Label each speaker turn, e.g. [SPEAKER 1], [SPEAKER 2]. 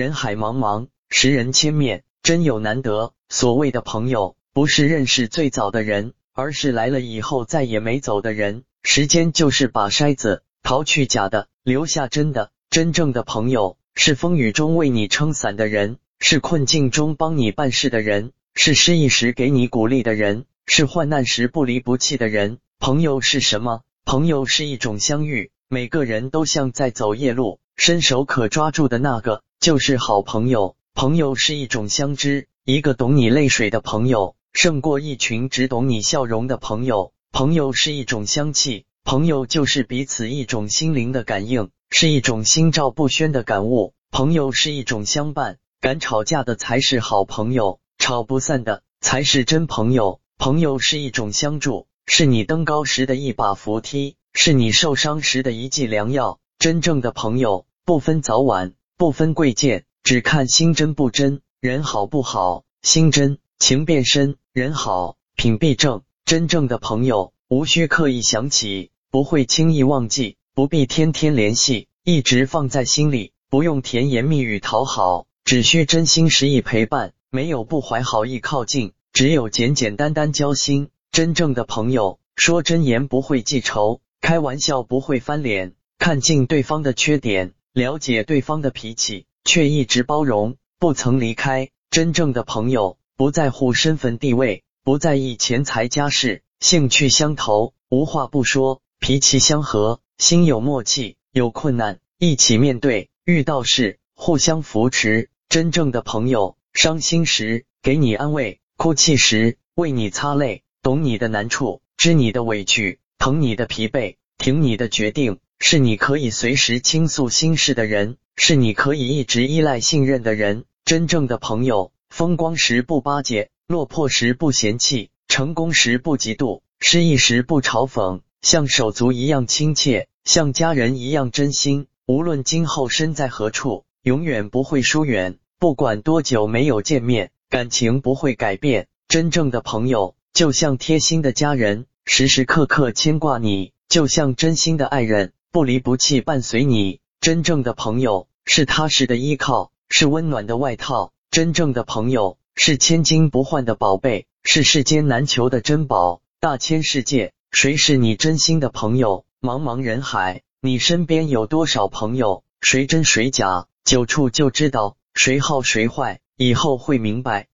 [SPEAKER 1] 人海茫茫，识人千面，真有难得。所谓的朋友，不是认识最早的人，而是来了以后再也没走的人。时间就是把筛子淘去假的，留下真的。真正的朋友，是风雨中为你撑伞的人，是困境中帮你办事的人，是失意时给你鼓励的人，是患难时不离不弃的人。朋友是什么？朋友是一种相遇。每个人都像在走夜路，伸手可抓住的那个就是好朋友。朋友是一种相知，一个懂你泪水的朋友，胜过一群只懂你笑容的朋友。朋友是一种香气，朋友就是彼此一种心灵的感应，是一种心照不宣的感悟。朋友是一种相伴，敢吵架的才是好朋友，吵不散的才是真朋友。朋友是一种相助，是你登高时的一把扶梯。是你受伤时的一剂良药。真正的朋友不分早晚，不分贵贱，只看心真不真，人好不好。心真情变深，人好品必正。真正的朋友无需刻意想起，不会轻易忘记，不必天天联系，一直放在心里。不用甜言蜜语讨好，只需真心实意陪伴。没有不怀好意靠近，只有简简单单交心。真正的朋友说真言不会记仇。开玩笑不会翻脸，看尽对方的缺点，了解对方的脾气，却一直包容，不曾离开。真正的朋友不在乎身份地位，不在意钱财家世，兴趣相投，无话不说，脾气相合，心有默契。有困难一起面对，遇到事互相扶持。真正的朋友，伤心时给你安慰，哭泣时为你擦泪，懂你的难处，知你的委屈。疼你的疲惫，挺你的决定，是你可以随时倾诉心事的人，是你可以一直依赖信任的人。真正的朋友，风光时不巴结，落魄时不嫌弃，成功时不嫉妒，失意时不嘲讽，像手足一样亲切，像家人一样真心。无论今后身在何处，永远不会疏远。不管多久没有见面，感情不会改变。真正的朋友，就像贴心的家人。时时刻刻牵挂你，就像真心的爱人，不离不弃伴随你。真正的朋友是踏实的依靠，是温暖的外套。真正的朋友是千金不换的宝贝，是世间难求的珍宝。大千世界，谁是你真心的朋友？茫茫人海，你身边有多少朋友？谁真谁假？久处就知道，谁好谁坏，以后会明白。